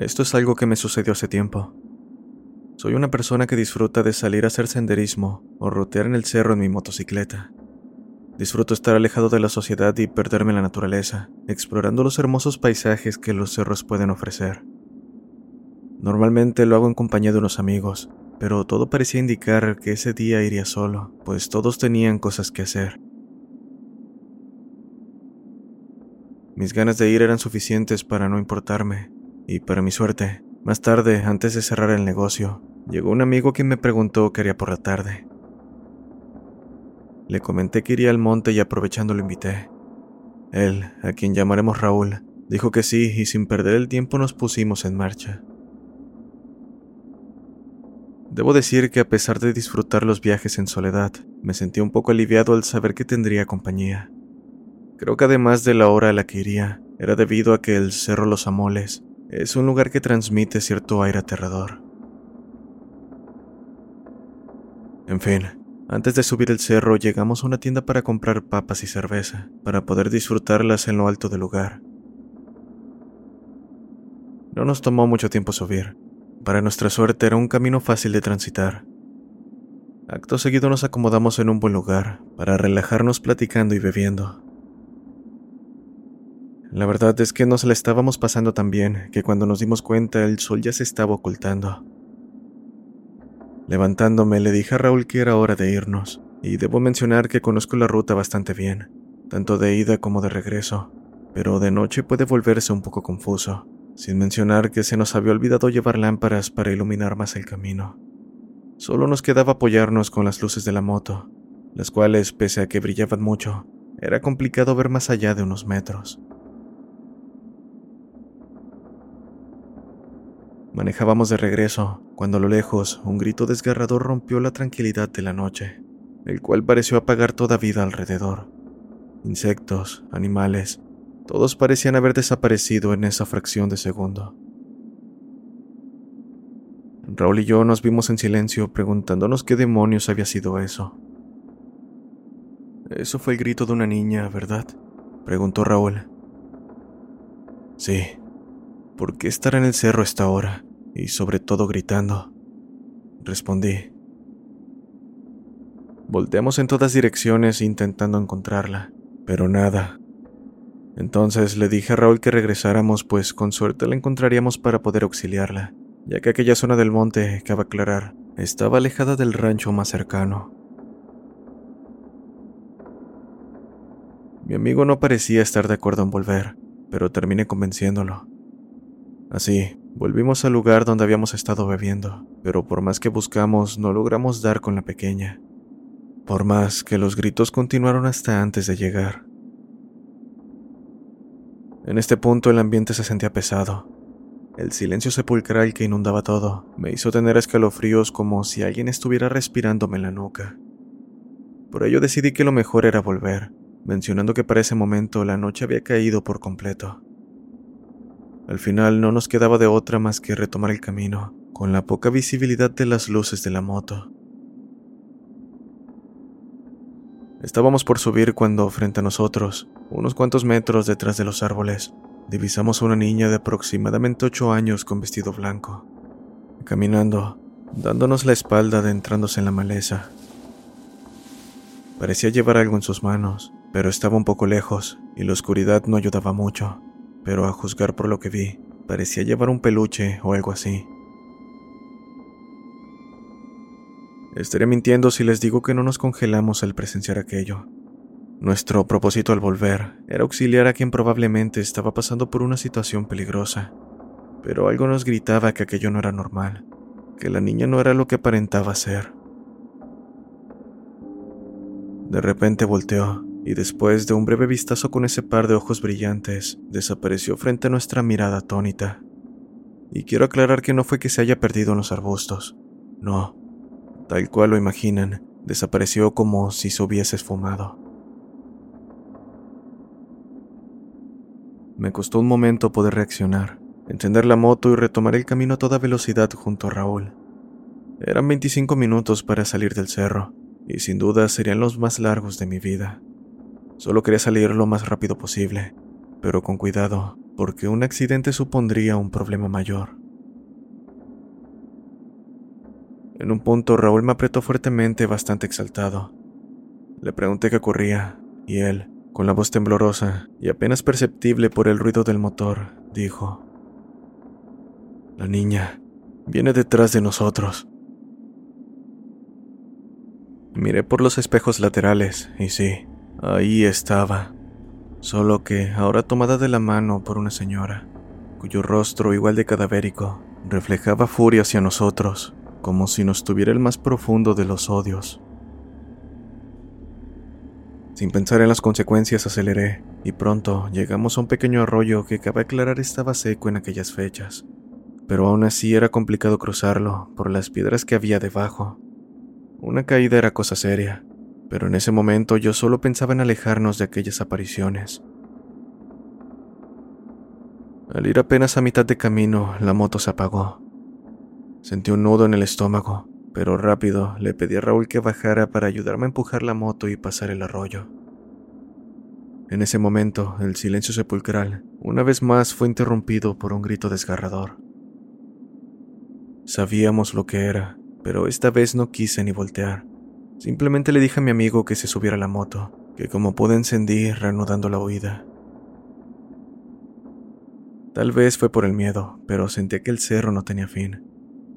Esto es algo que me sucedió hace tiempo. Soy una persona que disfruta de salir a hacer senderismo o rotear en el cerro en mi motocicleta. Disfruto estar alejado de la sociedad y perderme en la naturaleza, explorando los hermosos paisajes que los cerros pueden ofrecer. Normalmente lo hago en compañía de unos amigos, pero todo parecía indicar que ese día iría solo, pues todos tenían cosas que hacer. Mis ganas de ir eran suficientes para no importarme, y para mi suerte, más tarde, antes de cerrar el negocio, llegó un amigo quien me preguntó qué haría por la tarde. Le comenté que iría al monte y aprovechando lo invité. Él, a quien llamaremos Raúl, dijo que sí y sin perder el tiempo nos pusimos en marcha. Debo decir que a pesar de disfrutar los viajes en soledad, me sentí un poco aliviado al saber que tendría compañía. Creo que además de la hora a la que iría, era debido a que el Cerro Los Amoles es un lugar que transmite cierto aire aterrador. En fin, antes de subir el cerro llegamos a una tienda para comprar papas y cerveza, para poder disfrutarlas en lo alto del lugar. No nos tomó mucho tiempo subir. Para nuestra suerte era un camino fácil de transitar. Acto seguido nos acomodamos en un buen lugar para relajarnos platicando y bebiendo. La verdad es que nos la estábamos pasando tan bien que cuando nos dimos cuenta el sol ya se estaba ocultando. Levantándome le dije a Raúl que era hora de irnos, y debo mencionar que conozco la ruta bastante bien, tanto de ida como de regreso, pero de noche puede volverse un poco confuso, sin mencionar que se nos había olvidado llevar lámparas para iluminar más el camino. Solo nos quedaba apoyarnos con las luces de la moto, las cuales, pese a que brillaban mucho, era complicado ver más allá de unos metros. Manejábamos de regreso, cuando a lo lejos un grito desgarrador rompió la tranquilidad de la noche, el cual pareció apagar toda vida alrededor. Insectos, animales, todos parecían haber desaparecido en esa fracción de segundo. Raúl y yo nos vimos en silencio preguntándonos qué demonios había sido eso. Eso fue el grito de una niña, ¿verdad? preguntó Raúl. Sí, ¿Por qué estar en el cerro a esta hora? Y sobre todo gritando. Respondí. Volteamos en todas direcciones intentando encontrarla, pero nada. Entonces le dije a Raúl que regresáramos, pues con suerte la encontraríamos para poder auxiliarla, ya que aquella zona del monte, cabe aclarar, estaba alejada del rancho más cercano. Mi amigo no parecía estar de acuerdo en volver, pero terminé convenciéndolo. Así, volvimos al lugar donde habíamos estado bebiendo, pero por más que buscamos no logramos dar con la pequeña. Por más que los gritos continuaron hasta antes de llegar. En este punto el ambiente se sentía pesado. El silencio sepulcral que inundaba todo me hizo tener escalofríos como si alguien estuviera respirándome en la nuca. Por ello decidí que lo mejor era volver, mencionando que para ese momento la noche había caído por completo. Al final no nos quedaba de otra más que retomar el camino, con la poca visibilidad de las luces de la moto. Estábamos por subir cuando, frente a nosotros, unos cuantos metros detrás de los árboles, divisamos a una niña de aproximadamente ocho años con vestido blanco, caminando, dándonos la espalda adentrándose en la maleza. Parecía llevar algo en sus manos, pero estaba un poco lejos y la oscuridad no ayudaba mucho pero a juzgar por lo que vi, parecía llevar un peluche o algo así. Estaré mintiendo si les digo que no nos congelamos al presenciar aquello. Nuestro propósito al volver era auxiliar a quien probablemente estaba pasando por una situación peligrosa, pero algo nos gritaba que aquello no era normal, que la niña no era lo que aparentaba ser. De repente volteó y después de un breve vistazo con ese par de ojos brillantes, desapareció frente a nuestra mirada atónita. Y quiero aclarar que no fue que se haya perdido en los arbustos, no, tal cual lo imaginan, desapareció como si se hubiese esfumado. Me costó un momento poder reaccionar, encender la moto y retomar el camino a toda velocidad junto a Raúl. Eran 25 minutos para salir del cerro, y sin duda serían los más largos de mi vida. Solo quería salir lo más rápido posible, pero con cuidado, porque un accidente supondría un problema mayor. En un punto Raúl me apretó fuertemente, bastante exaltado. Le pregunté qué ocurría, y él, con la voz temblorosa y apenas perceptible por el ruido del motor, dijo, La niña viene detrás de nosotros. Miré por los espejos laterales y sí, ahí estaba. Solo que ahora tomada de la mano por una señora, cuyo rostro, igual de cadavérico, reflejaba furia hacia nosotros, como si nos tuviera el más profundo de los odios. Sin pensar en las consecuencias aceleré, y pronto llegamos a un pequeño arroyo que cabe aclarar estaba seco en aquellas fechas, pero aún así era complicado cruzarlo por las piedras que había debajo, una caída era cosa seria, pero en ese momento yo solo pensaba en alejarnos de aquellas apariciones. Al ir apenas a mitad de camino, la moto se apagó. Sentí un nudo en el estómago, pero rápido le pedí a Raúl que bajara para ayudarme a empujar la moto y pasar el arroyo. En ese momento, el silencio sepulcral, una vez más, fue interrumpido por un grito desgarrador. Sabíamos lo que era, pero esta vez no quise ni voltear. Simplemente le dije a mi amigo que se subiera a la moto, que como pude encendí reanudando la huida. Tal vez fue por el miedo, pero sentía que el cerro no tenía fin.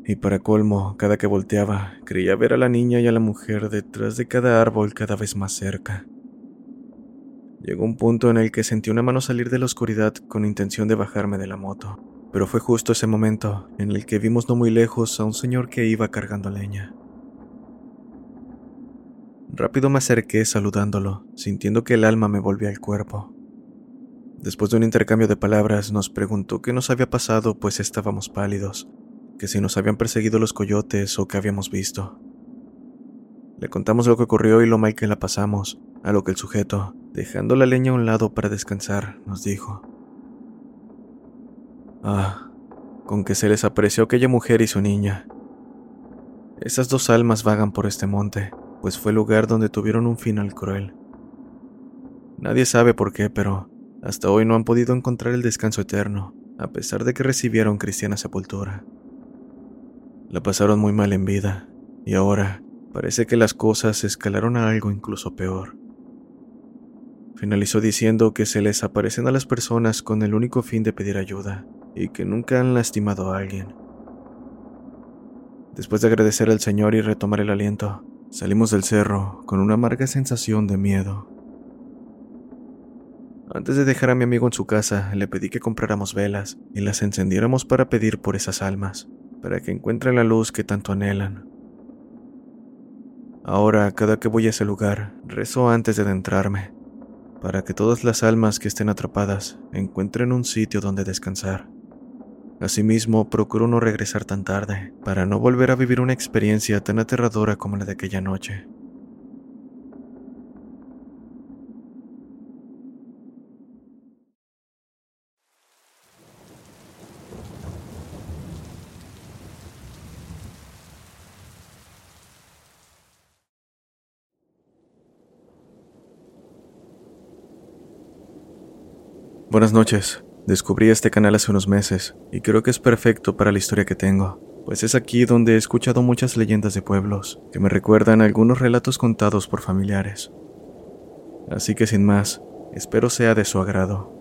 Y para colmo, cada que volteaba, creía ver a la niña y a la mujer detrás de cada árbol cada vez más cerca. Llegó un punto en el que sentí una mano salir de la oscuridad con intención de bajarme de la moto pero fue justo ese momento en el que vimos no muy lejos a un señor que iba cargando leña. Rápido me acerqué saludándolo, sintiendo que el alma me volvía al cuerpo. Después de un intercambio de palabras, nos preguntó qué nos había pasado, pues estábamos pálidos, que si nos habían perseguido los coyotes o qué habíamos visto. Le contamos lo que ocurrió y lo mal que la pasamos, a lo que el sujeto, dejando la leña a un lado para descansar, nos dijo. Ah, con que se les apareció aquella mujer y su niña. Esas dos almas vagan por este monte, pues fue el lugar donde tuvieron un final cruel. Nadie sabe por qué, pero hasta hoy no han podido encontrar el descanso eterno, a pesar de que recibieron cristiana sepultura. La pasaron muy mal en vida, y ahora parece que las cosas escalaron a algo incluso peor. Finalizó diciendo que se les aparecen a las personas con el único fin de pedir ayuda, y que nunca han lastimado a alguien. Después de agradecer al Señor y retomar el aliento, salimos del cerro con una amarga sensación de miedo. Antes de dejar a mi amigo en su casa, le pedí que compráramos velas y las encendiéramos para pedir por esas almas, para que encuentren la luz que tanto anhelan. Ahora, cada que voy a ese lugar, rezo antes de adentrarme, para que todas las almas que estén atrapadas encuentren un sitio donde descansar. Asimismo, procuro no regresar tan tarde, para no volver a vivir una experiencia tan aterradora como la de aquella noche. Buenas noches. Descubrí este canal hace unos meses y creo que es perfecto para la historia que tengo, pues es aquí donde he escuchado muchas leyendas de pueblos que me recuerdan algunos relatos contados por familiares. Así que sin más, espero sea de su agrado.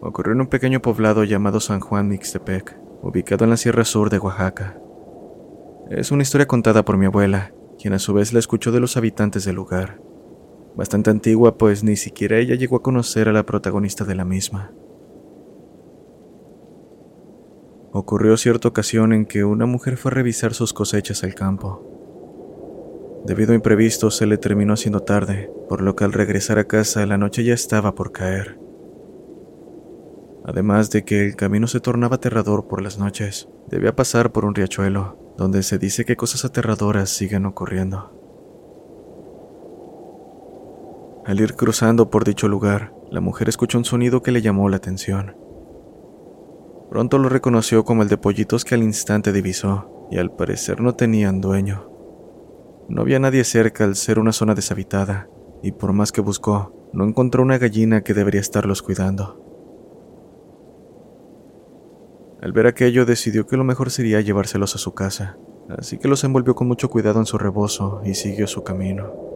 Ocurrió en un pequeño poblado llamado San Juan Mixtepec, ubicado en la Sierra Sur de Oaxaca. Es una historia contada por mi abuela, quien a su vez la escuchó de los habitantes del lugar. Bastante antigua, pues ni siquiera ella llegó a conocer a la protagonista de la misma. Ocurrió cierta ocasión en que una mujer fue a revisar sus cosechas al campo. Debido a imprevisto se le terminó haciendo tarde, por lo que al regresar a casa la noche ya estaba por caer. Además de que el camino se tornaba aterrador por las noches, debía pasar por un riachuelo, donde se dice que cosas aterradoras siguen ocurriendo. Al ir cruzando por dicho lugar, la mujer escuchó un sonido que le llamó la atención. Pronto lo reconoció como el de pollitos que al instante divisó, y al parecer no tenían dueño. No había nadie cerca al ser una zona deshabitada, y por más que buscó, no encontró una gallina que debería estarlos cuidando. Al ver aquello decidió que lo mejor sería llevárselos a su casa, así que los envolvió con mucho cuidado en su rebozo y siguió su camino.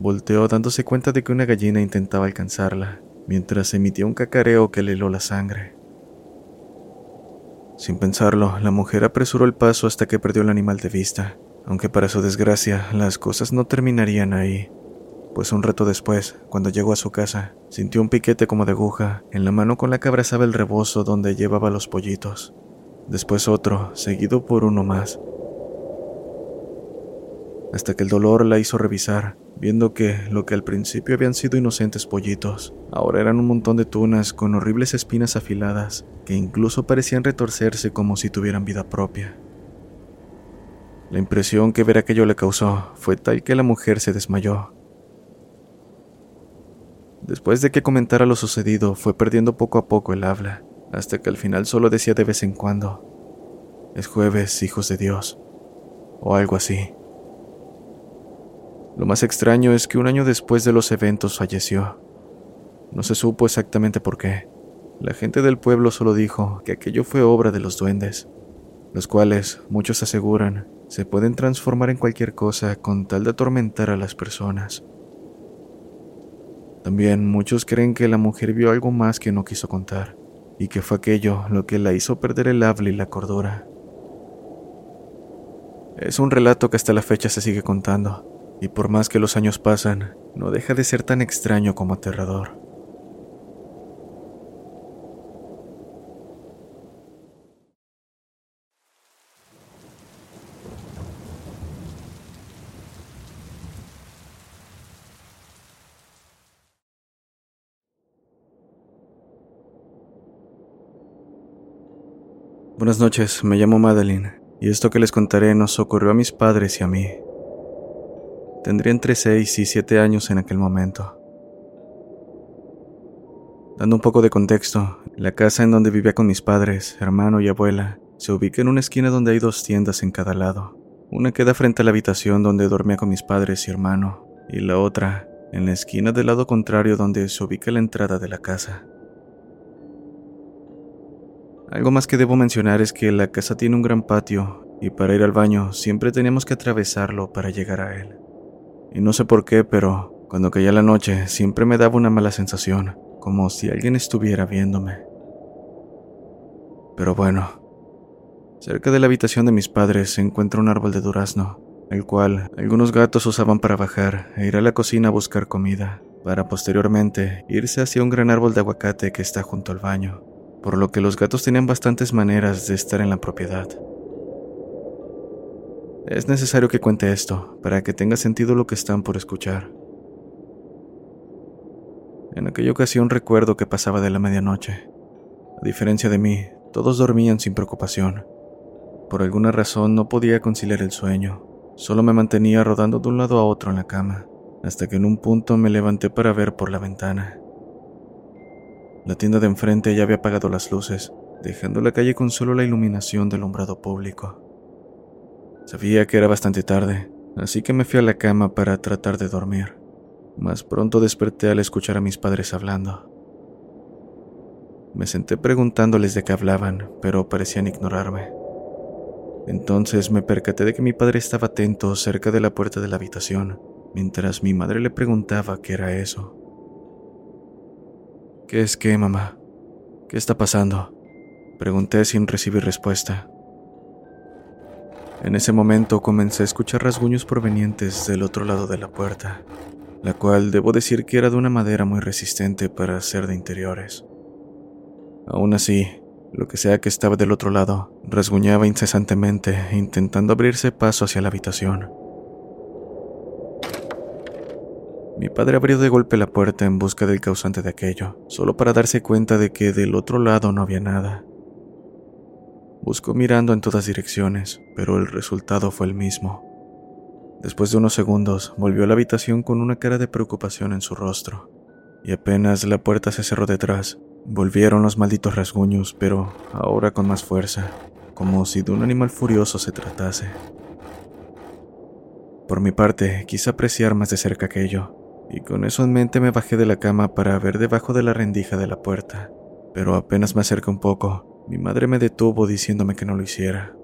Volteó dándose cuenta de que una gallina intentaba alcanzarla, mientras emitía un cacareo que le heló la sangre. Sin pensarlo, la mujer apresuró el paso hasta que perdió el animal de vista, aunque para su desgracia las cosas no terminarían ahí, pues un rato después, cuando llegó a su casa, sintió un piquete como de aguja en la mano con la que abrazaba el rebozo donde llevaba los pollitos, después otro, seguido por uno más, hasta que el dolor la hizo revisar, viendo que lo que al principio habían sido inocentes pollitos, ahora eran un montón de tunas con horribles espinas afiladas que incluso parecían retorcerse como si tuvieran vida propia. La impresión que ver aquello le causó fue tal que la mujer se desmayó. Después de que comentara lo sucedido, fue perdiendo poco a poco el habla, hasta que al final solo decía de vez en cuando, es jueves, hijos de Dios, o algo así. Lo más extraño es que un año después de los eventos falleció. No se supo exactamente por qué. La gente del pueblo solo dijo que aquello fue obra de los duendes, los cuales, muchos aseguran, se pueden transformar en cualquier cosa con tal de atormentar a las personas. También muchos creen que la mujer vio algo más que no quiso contar, y que fue aquello lo que la hizo perder el habla y la cordura. Es un relato que hasta la fecha se sigue contando, y por más que los años pasan, no deja de ser tan extraño como aterrador. Buenas noches, me llamo Madeline, y esto que les contaré nos ocurrió a mis padres y a mí. Tendría entre 6 y 7 años en aquel momento. Dando un poco de contexto, la casa en donde vivía con mis padres, hermano y abuela, se ubica en una esquina donde hay dos tiendas en cada lado. Una queda frente a la habitación donde dormía con mis padres y hermano, y la otra en la esquina del lado contrario donde se ubica la entrada de la casa. Algo más que debo mencionar es que la casa tiene un gran patio y para ir al baño siempre teníamos que atravesarlo para llegar a él. Y no sé por qué, pero cuando caía la noche siempre me daba una mala sensación, como si alguien estuviera viéndome. Pero bueno, cerca de la habitación de mis padres se encuentra un árbol de durazno, el cual algunos gatos usaban para bajar e ir a la cocina a buscar comida, para posteriormente irse hacia un gran árbol de aguacate que está junto al baño, por lo que los gatos tenían bastantes maneras de estar en la propiedad. Es necesario que cuente esto para que tenga sentido lo que están por escuchar. En aquella ocasión recuerdo que pasaba de la medianoche. A diferencia de mí, todos dormían sin preocupación. Por alguna razón no podía conciliar el sueño. Solo me mantenía rodando de un lado a otro en la cama, hasta que en un punto me levanté para ver por la ventana. La tienda de enfrente ya había apagado las luces, dejando la calle con solo la iluminación del alumbrado público. Sabía que era bastante tarde, así que me fui a la cama para tratar de dormir. Más pronto desperté al escuchar a mis padres hablando. Me senté preguntándoles de qué hablaban, pero parecían ignorarme. Entonces me percaté de que mi padre estaba atento cerca de la puerta de la habitación, mientras mi madre le preguntaba qué era eso. ¿Qué es qué, mamá? ¿Qué está pasando? Pregunté sin recibir respuesta. En ese momento comencé a escuchar rasguños provenientes del otro lado de la puerta, la cual debo decir que era de una madera muy resistente para ser de interiores. Aún así, lo que sea que estaba del otro lado rasguñaba incesantemente, intentando abrirse paso hacia la habitación. Mi padre abrió de golpe la puerta en busca del causante de aquello, solo para darse cuenta de que del otro lado no había nada. Buscó mirando en todas direcciones, pero el resultado fue el mismo. Después de unos segundos, volvió a la habitación con una cara de preocupación en su rostro, y apenas la puerta se cerró detrás, volvieron los malditos rasguños, pero ahora con más fuerza, como si de un animal furioso se tratase. Por mi parte, quise apreciar más de cerca aquello, y con eso en mente me bajé de la cama para ver debajo de la rendija de la puerta, pero apenas me acerqué un poco, mi madre me detuvo diciéndome que no lo hiciera.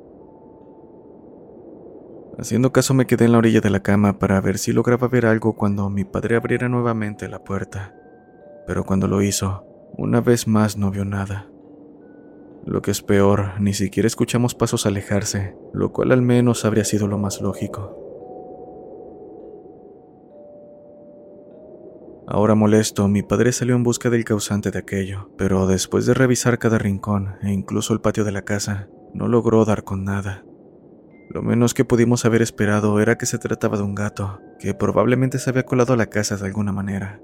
Haciendo caso me quedé en la orilla de la cama para ver si lograba ver algo cuando mi padre abriera nuevamente la puerta, pero cuando lo hizo, una vez más no vio nada. Lo que es peor, ni siquiera escuchamos pasos alejarse, lo cual al menos habría sido lo más lógico. Ahora molesto, mi padre salió en busca del causante de aquello, pero después de revisar cada rincón e incluso el patio de la casa, no logró dar con nada. Lo menos que pudimos haber esperado era que se trataba de un gato, que probablemente se había colado a la casa de alguna manera,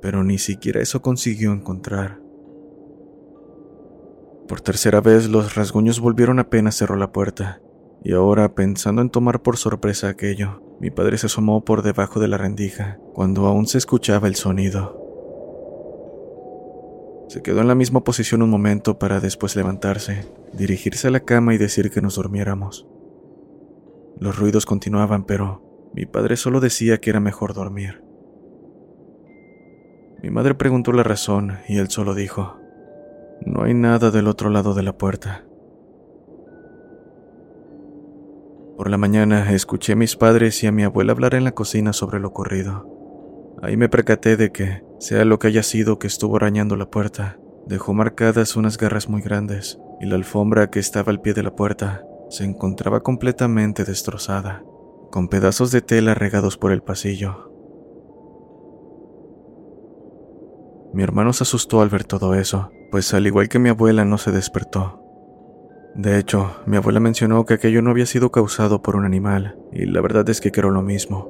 pero ni siquiera eso consiguió encontrar. Por tercera vez los rasguños volvieron apenas cerró la puerta, y ahora, pensando en tomar por sorpresa aquello, mi padre se asomó por debajo de la rendija, cuando aún se escuchaba el sonido. Se quedó en la misma posición un momento para después levantarse, dirigirse a la cama y decir que nos durmiéramos. Los ruidos continuaban, pero mi padre solo decía que era mejor dormir. Mi madre preguntó la razón y él solo dijo, no hay nada del otro lado de la puerta. Por la mañana escuché a mis padres y a mi abuela hablar en la cocina sobre lo ocurrido. Ahí me percaté de que, sea lo que haya sido que estuvo arañando la puerta, dejó marcadas unas garras muy grandes y la alfombra que estaba al pie de la puerta se encontraba completamente destrozada, con pedazos de tela regados por el pasillo. Mi hermano se asustó al ver todo eso, pues al igual que mi abuela no se despertó. De hecho, mi abuela mencionó que aquello no había sido causado por un animal, y la verdad es que creo lo mismo.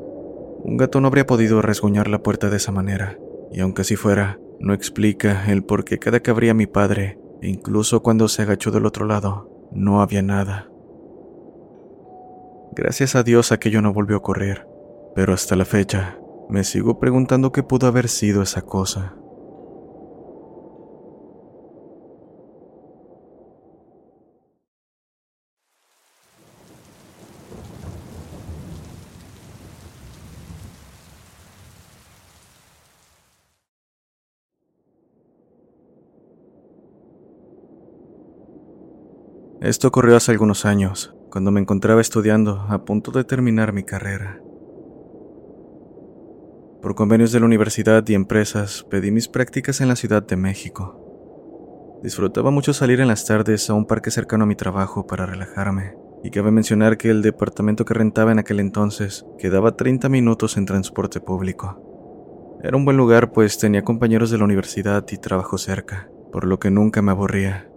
Un gato no habría podido resguñar la puerta de esa manera, y aunque así fuera, no explica el por qué cada que abría mi padre, e incluso cuando se agachó del otro lado, no había nada. Gracias a Dios aquello no volvió a ocurrir, pero hasta la fecha me sigo preguntando qué pudo haber sido esa cosa. Esto ocurrió hace algunos años, cuando me encontraba estudiando a punto de terminar mi carrera. Por convenios de la universidad y empresas pedí mis prácticas en la Ciudad de México. Disfrutaba mucho salir en las tardes a un parque cercano a mi trabajo para relajarme, y cabe mencionar que el departamento que rentaba en aquel entonces quedaba 30 minutos en transporte público. Era un buen lugar pues tenía compañeros de la universidad y trabajo cerca, por lo que nunca me aburría.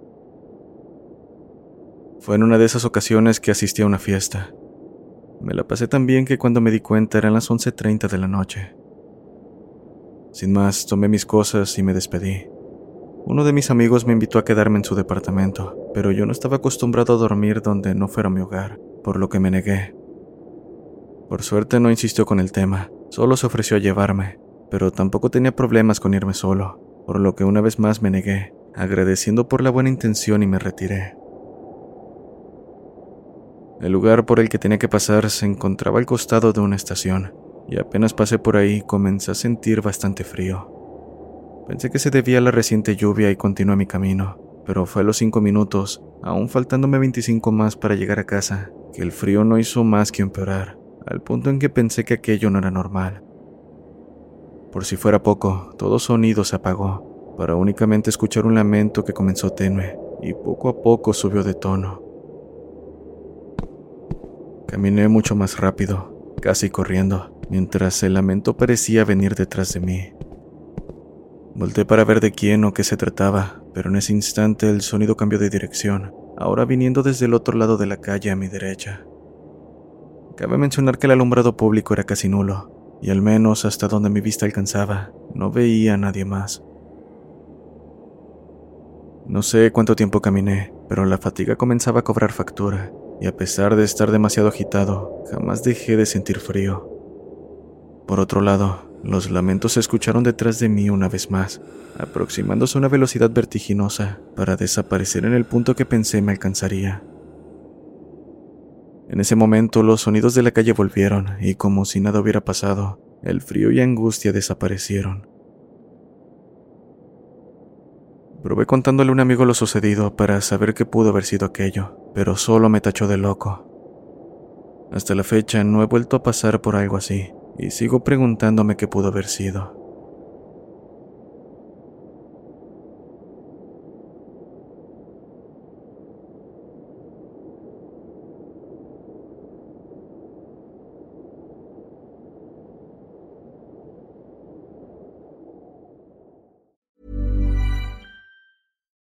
Fue en una de esas ocasiones que asistí a una fiesta. Me la pasé tan bien que cuando me di cuenta eran las 11.30 de la noche. Sin más, tomé mis cosas y me despedí. Uno de mis amigos me invitó a quedarme en su departamento, pero yo no estaba acostumbrado a dormir donde no fuera mi hogar, por lo que me negué. Por suerte no insistió con el tema, solo se ofreció a llevarme, pero tampoco tenía problemas con irme solo, por lo que una vez más me negué, agradeciendo por la buena intención y me retiré. El lugar por el que tenía que pasar se encontraba al costado de una estación, y apenas pasé por ahí comencé a sentir bastante frío. Pensé que se debía a la reciente lluvia y continué mi camino, pero fue a los cinco minutos, aún faltándome 25 más para llegar a casa, que el frío no hizo más que empeorar, al punto en que pensé que aquello no era normal. Por si fuera poco, todo sonido se apagó, para únicamente escuchar un lamento que comenzó tenue y poco a poco subió de tono. Caminé mucho más rápido, casi corriendo, mientras el lamento parecía venir detrás de mí. Volté para ver de quién o qué se trataba, pero en ese instante el sonido cambió de dirección, ahora viniendo desde el otro lado de la calle a mi derecha. Cabe mencionar que el alumbrado público era casi nulo, y al menos hasta donde mi vista alcanzaba, no veía a nadie más. No sé cuánto tiempo caminé, pero la fatiga comenzaba a cobrar factura, y a pesar de estar demasiado agitado, jamás dejé de sentir frío. Por otro lado, los lamentos se escucharon detrás de mí una vez más, aproximándose a una velocidad vertiginosa para desaparecer en el punto que pensé me alcanzaría. En ese momento los sonidos de la calle volvieron y como si nada hubiera pasado, el frío y angustia desaparecieron. Probé contándole a un amigo lo sucedido para saber qué pudo haber sido aquello, pero solo me tachó de loco. Hasta la fecha no he vuelto a pasar por algo así, y sigo preguntándome qué pudo haber sido.